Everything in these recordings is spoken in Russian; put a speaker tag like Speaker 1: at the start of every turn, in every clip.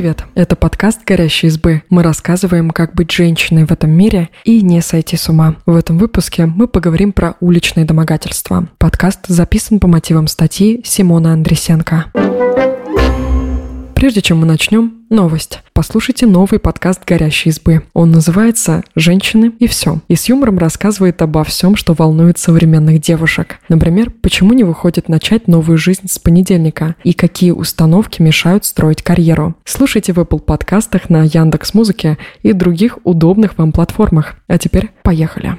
Speaker 1: Привет! Это подкаст «Горящие избы». Мы рассказываем, как быть женщиной в этом мире и не сойти с ума. В этом выпуске мы поговорим про уличные домогательства. Подкаст записан по мотивам статьи Симона Андресенко. Прежде чем мы начнем, новость. Послушайте новый подкаст «Горящие избы». Он называется «Женщины и все». И с юмором рассказывает обо всем, что волнует современных девушек. Например, почему не выходит начать новую жизнь с понедельника и какие установки мешают строить карьеру. Слушайте в Apple подкастах на Яндекс Музыке и других удобных вам платформах. А теперь поехали.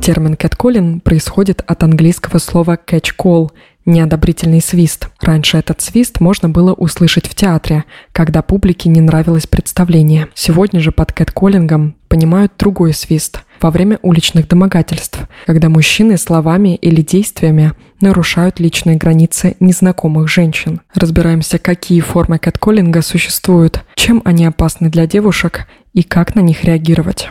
Speaker 1: Термин «catcalling» происходит от английского слова «catch call», неодобрительный свист. Раньше этот свист можно было услышать в театре, когда публике не нравилось представление. Сегодня же под кэтколлингом понимают другой свист во время уличных домогательств, когда мужчины словами или действиями нарушают личные границы незнакомых женщин. Разбираемся, какие формы кэтколлинга существуют, чем они опасны для девушек и как на них реагировать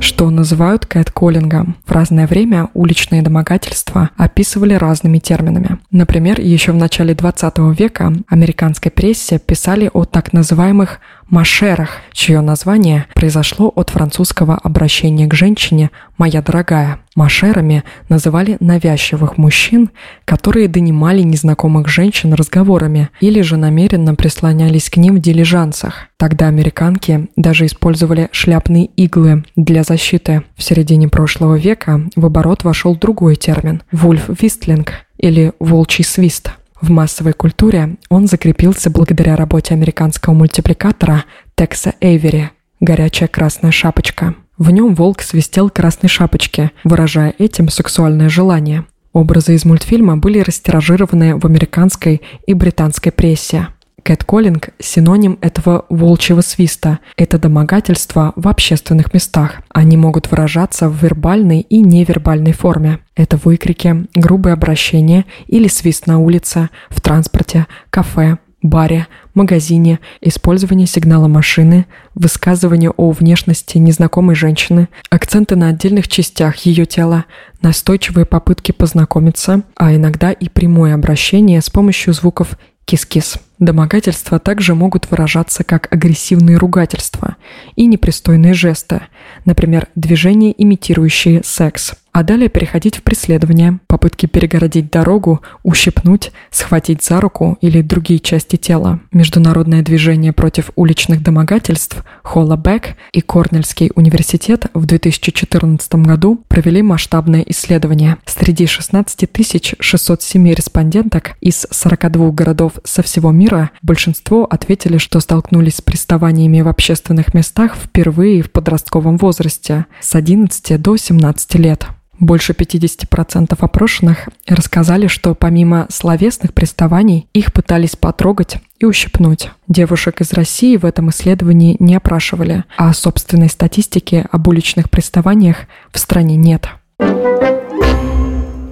Speaker 1: что называют кэтколлингом. В разное время уличные домогательства описывали разными терминами. Например, еще в начале 20 века американской прессе писали о так называемых машерах, чье название произошло от французского обращения к женщине «моя дорогая». Машерами называли навязчивых мужчин, которые донимали незнакомых женщин разговорами или же намеренно прислонялись к ним в дилижансах. Тогда американки даже использовали шляпные иглы для защиты. В середине прошлого века в оборот вошел другой термин – вульф-вистлинг или волчий свист – в массовой культуре он закрепился благодаря работе американского мультипликатора Текса Эйвери «Горячая красная шапочка». В нем волк свистел красной шапочке, выражая этим сексуальное желание. Образы из мультфильма были растиражированы в американской и британской прессе. Кэтколлинг – синоним этого волчьего свиста. Это домогательство в общественных местах. Они могут выражаться в вербальной и невербальной форме. Это выкрики, грубые обращения или свист на улице, в транспорте, кафе, баре, магазине, использование сигнала машины, высказывание о внешности незнакомой женщины, акценты на отдельных частях ее тела, настойчивые попытки познакомиться, а иногда и прямое обращение с помощью звуков Кис-кис. Домогательства также могут выражаться как агрессивные ругательства и непристойные жесты, например, движения, имитирующие секс – а далее переходить в преследование, попытки перегородить дорогу, ущипнуть, схватить за руку или другие части тела. Международное движение против уличных домогательств Холла Бек и Корнельский университет в 2014 году провели масштабное исследование. Среди 16 607 респонденток из 42 городов со всего мира большинство ответили, что столкнулись с приставаниями в общественных местах впервые в подростковом возрасте с 11 до 17 лет. Больше 50% опрошенных рассказали, что помимо словесных приставаний их пытались потрогать и ущипнуть. Девушек из России в этом исследовании не опрашивали, а собственной статистики об уличных приставаниях в стране нет.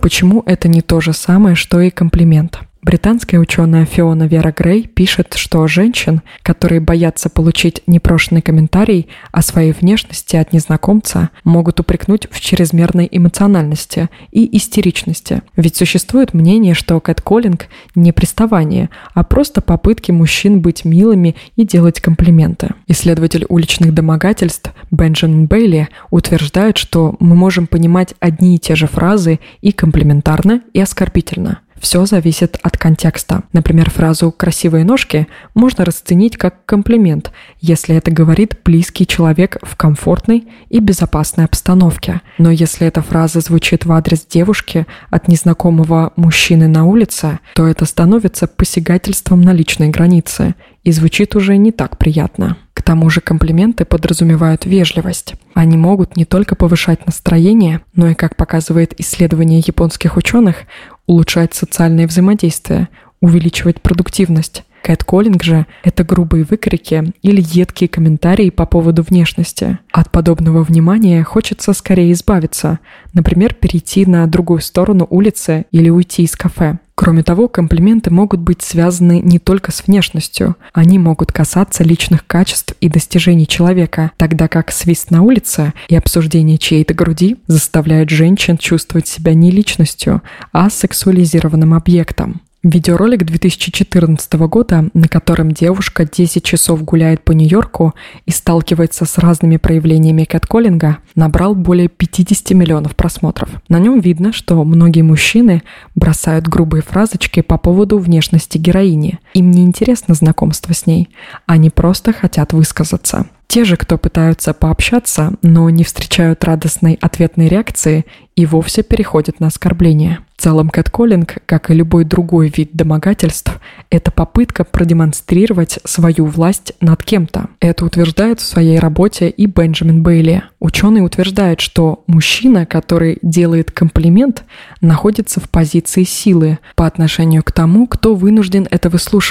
Speaker 1: Почему это не то же самое, что и комплимент? Британская ученая Фиона Вера Грей пишет, что женщин, которые боятся получить непрошенный комментарий о своей внешности от незнакомца, могут упрекнуть в чрезмерной эмоциональности и истеричности. Ведь существует мнение, что кэтколлинг не приставание, а просто попытки мужчин быть милыми и делать комплименты. Исследователь уличных домогательств Бенджамин Бейли утверждает, что мы можем понимать одни и те же фразы и комплиментарно, и оскорбительно. Все зависит от контекста. Например, фразу «красивые ножки» можно расценить как комплимент, если это говорит близкий человек в комфортной и безопасной обстановке. Но если эта фраза звучит в адрес девушки от незнакомого мужчины на улице, то это становится посягательством на личные границы и звучит уже не так приятно. К тому же комплименты подразумевают вежливость. Они могут не только повышать настроение, но и, как показывает исследование японских ученых, улучшать социальное взаимодействие, увеличивать продуктивность. Кэтколлинг же — это грубые выкрики или едкие комментарии по поводу внешности. От подобного внимания хочется скорее избавиться, например, перейти на другую сторону улицы или уйти из кафе. Кроме того, комплименты могут быть связаны не только с внешностью, они могут касаться личных качеств и достижений человека, тогда как свист на улице и обсуждение чьей-то груди заставляют женщин чувствовать себя не личностью, а сексуализированным объектом. Видеоролик 2014 года, на котором девушка 10 часов гуляет по Нью-Йорку и сталкивается с разными проявлениями кэтколлинга, набрал более 50 миллионов просмотров. На нем видно, что многие мужчины бросают грубые фразочки по поводу внешности героини. Им не интересно знакомство с ней, они просто хотят высказаться. Те же, кто пытаются пообщаться, но не встречают радостной ответной реакции, и вовсе переходят на оскорбление. В целом кэтколлинг, как и любой другой вид домогательств, это попытка продемонстрировать свою власть над кем-то. Это утверждает в своей работе и Бенджамин Бейли. Ученый утверждает, что мужчина, который делает комплимент, находится в позиции силы по отношению к тому, кто вынужден это выслушивать.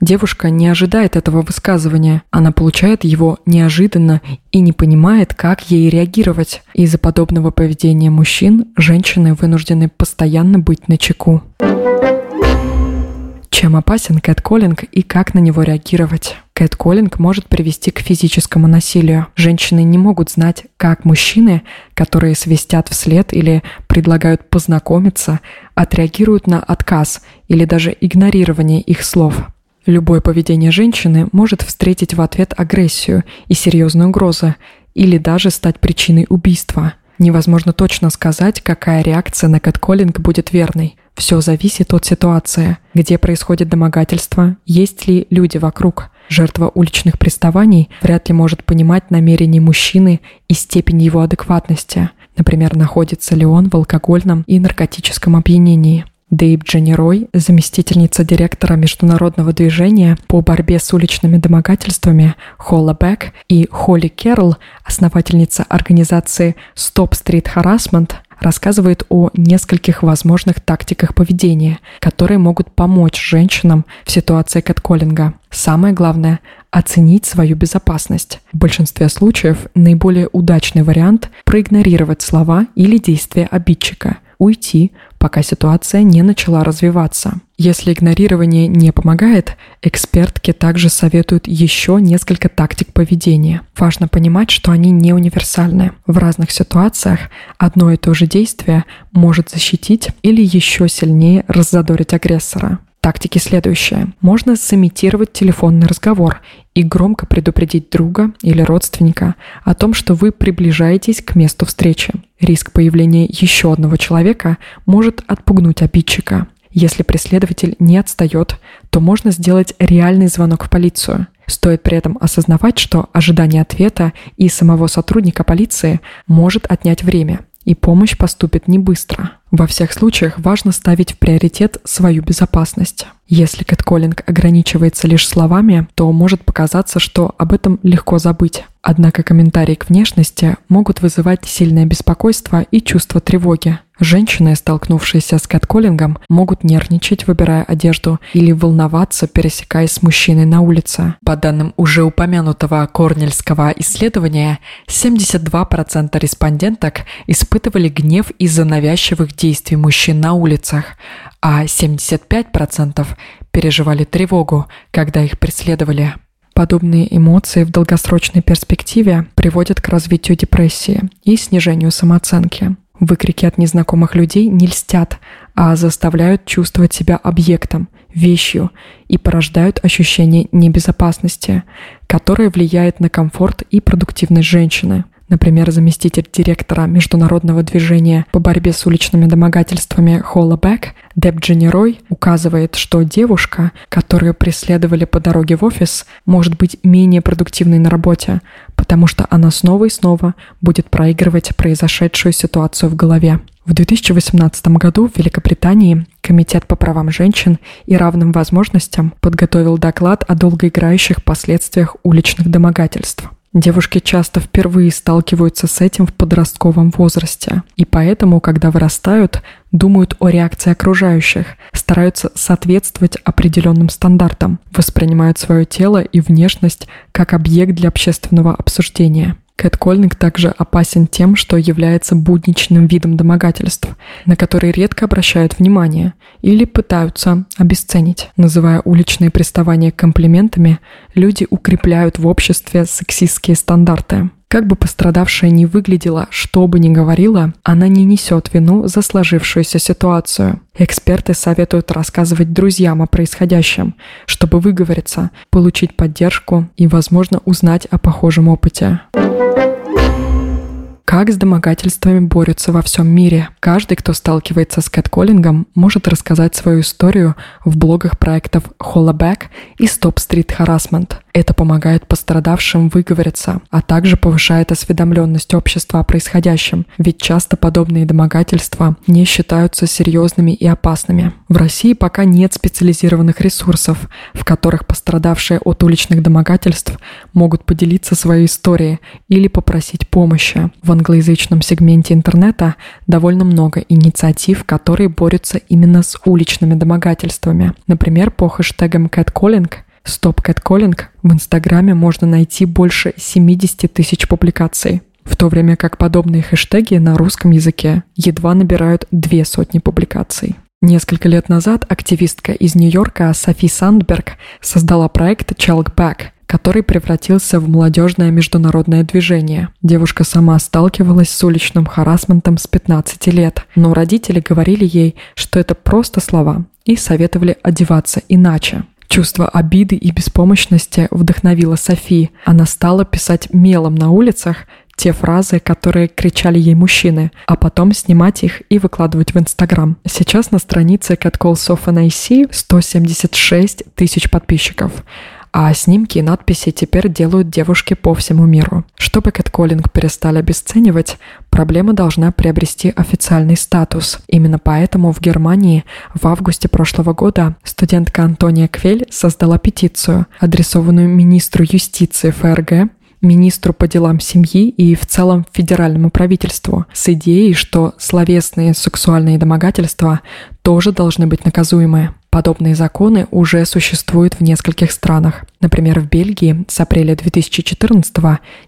Speaker 1: Девушка не ожидает этого высказывания, она получает его неожиданно и не понимает, как ей реагировать. Из-за подобного поведения мужчин женщины вынуждены постоянно быть на чеку. Чем опасен кэтколлинг и как на него реагировать? Кэтколлинг может привести к физическому насилию. Женщины не могут знать, как мужчины, которые свистят вслед или предлагают познакомиться, отреагируют на отказ или даже игнорирование их слов. Любое поведение женщины может встретить в ответ агрессию и серьезную угрозу, или даже стать причиной убийства. Невозможно точно сказать, какая реакция на кэтколлинг будет верной. Все зависит от ситуации, где происходит домогательство, есть ли люди вокруг. Жертва уличных приставаний вряд ли может понимать намерения мужчины и степень его адекватности. Например, находится ли он в алкогольном и наркотическом опьянении. Дейб Дженерой, заместительница директора международного движения по борьбе с уличными домогательствами Холла Бек и Холли Керрол, основательница организации Stop Street Harassment, рассказывает о нескольких возможных тактиках поведения, которые могут помочь женщинам в ситуации кэтколлинга. Самое главное – оценить свою безопасность. В большинстве случаев наиболее удачный вариант – проигнорировать слова или действия обидчика – уйти, пока ситуация не начала развиваться. Если игнорирование не помогает, экспертки также советуют еще несколько тактик поведения. Важно понимать, что они не универсальны. В разных ситуациях одно и то же действие может защитить или еще сильнее раззадорить агрессора. Тактики следующие. Можно сымитировать телефонный разговор и громко предупредить друга или родственника о том, что вы приближаетесь к месту встречи. Риск появления еще одного человека может отпугнуть обидчика. Если преследователь не отстает, то можно сделать реальный звонок в полицию. Стоит при этом осознавать, что ожидание ответа и самого сотрудника полиции может отнять время, и помощь поступит не быстро. Во всех случаях важно ставить в приоритет свою безопасность. Если кэтколлинг ограничивается лишь словами, то может показаться, что об этом легко забыть. Однако комментарии к внешности могут вызывать сильное беспокойство и чувство тревоги. Женщины, столкнувшиеся с кэтколлингом, могут нервничать, выбирая одежду, или волноваться, пересекаясь с мужчиной на улице. По данным уже упомянутого корнельского исследования, 72% респонденток испытывали гнев из-за навязчивых действий мужчин на улицах, а 75% переживали тревогу, когда их преследовали. Подобные эмоции в долгосрочной перспективе приводят к развитию депрессии и снижению самооценки. Выкрики от незнакомых людей не льстят, а заставляют чувствовать себя объектом, вещью и порождают ощущение небезопасности, которое влияет на комфорт и продуктивность женщины. Например, заместитель директора международного движения по борьбе с уличными домогательствами Холла Бек Деб Дженерой указывает, что девушка, которую преследовали по дороге в офис, может быть менее продуктивной на работе, потому что она снова и снова будет проигрывать произошедшую ситуацию в голове. В 2018 году в Великобритании Комитет по правам женщин и равным возможностям подготовил доклад о долгоиграющих последствиях уличных домогательств. Девушки часто впервые сталкиваются с этим в подростковом возрасте, и поэтому, когда вырастают, думают о реакции окружающих, стараются соответствовать определенным стандартам, воспринимают свое тело и внешность как объект для общественного обсуждения. Кэтколлинг также опасен тем, что является будничным видом домогательств, на которые редко обращают внимание или пытаются обесценить. Называя уличные приставания комплиментами, люди укрепляют в обществе сексистские стандарты. Как бы пострадавшая ни выглядела, что бы ни говорила, она не несет вину за сложившуюся ситуацию. Эксперты советуют рассказывать друзьям о происходящем, чтобы выговориться, получить поддержку и, возможно, узнать о похожем опыте. Как с домогательствами борются во всем мире? Каждый, кто сталкивается с кэтколлингом, может рассказать свою историю в блогах проектов Hollaback и Stop Street Harassment. Это помогает пострадавшим выговориться, а также повышает осведомленность общества о происходящем, ведь часто подобные домогательства не считаются серьезными и опасными. В России пока нет специализированных ресурсов, в которых пострадавшие от уличных домогательств могут поделиться своей историей или попросить помощи. В англоязычном сегменте интернета довольно много инициатив, которые борются именно с уличными домогательствами. Например, по хэштегам catcalling Stop Catcalling в Инстаграме можно найти больше 70 тысяч публикаций, в то время как подобные хэштеги на русском языке едва набирают две сотни публикаций. Несколько лет назад активистка из Нью-Йорка Софи Сандберг создала проект Chalk Back, который превратился в молодежное международное движение. Девушка сама сталкивалась с уличным харасментом с 15 лет, но родители говорили ей, что это просто слова, и советовали одеваться иначе. Чувство обиды и беспомощности вдохновило Софи. Она стала писать мелом на улицах те фразы, которые кричали ей мужчины, а потом снимать их и выкладывать в Инстаграм. Сейчас на странице Catcall Soften IC 176 тысяч подписчиков а снимки и надписи теперь делают девушки по всему миру. Чтобы кэтколлинг перестали обесценивать, проблема должна приобрести официальный статус. Именно поэтому в Германии в августе прошлого года студентка Антония Квель создала петицию, адресованную министру юстиции ФРГ министру по делам семьи и в целом федеральному правительству с идеей, что словесные сексуальные домогательства тоже должны быть наказуемы. Подобные законы уже существуют в нескольких странах. Например, в Бельгии с апреля 2014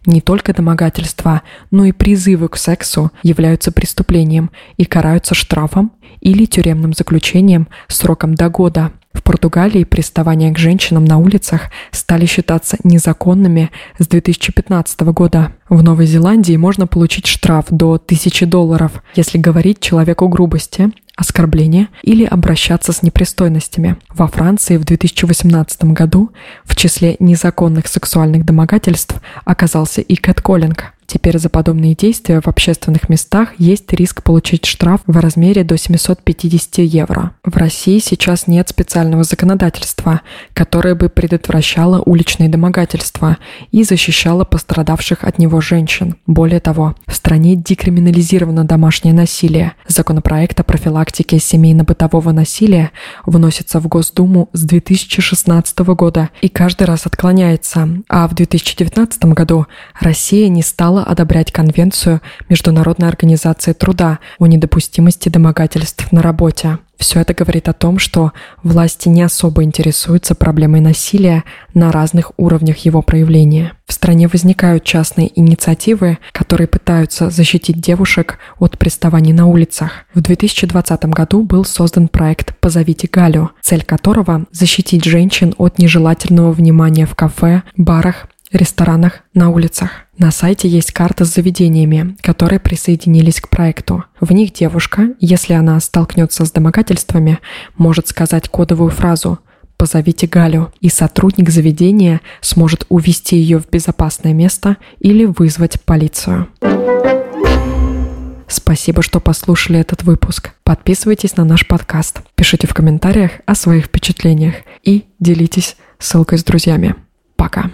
Speaker 1: не только домогательства, но и призывы к сексу являются преступлением и караются штрафом или тюремным заключением сроком до года. В Португалии приставания к женщинам на улицах стали считаться незаконными с 2015 года. В Новой Зеландии можно получить штраф до 1000 долларов, если говорить человеку грубости, оскорбления или обращаться с непристойностями. Во Франции в 2018 году в числе незаконных сексуальных домогательств оказался и кэтколлинг. Теперь за подобные действия в общественных местах есть риск получить штраф в размере до 750 евро. В России сейчас нет специального законодательства, которое бы предотвращало уличные домогательства и защищало пострадавших от него женщин. Более того, в стране декриминализировано домашнее насилие. Законопроект о профилактике семейно-бытового насилия вносится в Госдуму с 2016 года и каждый раз отклоняется, а в 2019 году Россия не стала одобрять Конвенцию Международной организации труда о недопустимости домогательств на работе. Все это говорит о том, что власти не особо интересуются проблемой насилия на разных уровнях его проявления. В стране возникают частные инициативы, которые пытаются защитить девушек от приставаний на улицах. В 2020 году был создан проект «Позовите Галю», цель которого – защитить женщин от нежелательного внимания в кафе, барах ресторанах, на улицах. На сайте есть карта с заведениями, которые присоединились к проекту. В них девушка, если она столкнется с домогательствами, может сказать кодовую фразу «позовите Галю», и сотрудник заведения сможет увести ее в безопасное место или вызвать полицию. Спасибо, что послушали этот выпуск. Подписывайтесь на наш подкаст, пишите в комментариях о своих впечатлениях и делитесь ссылкой с друзьями. Пока.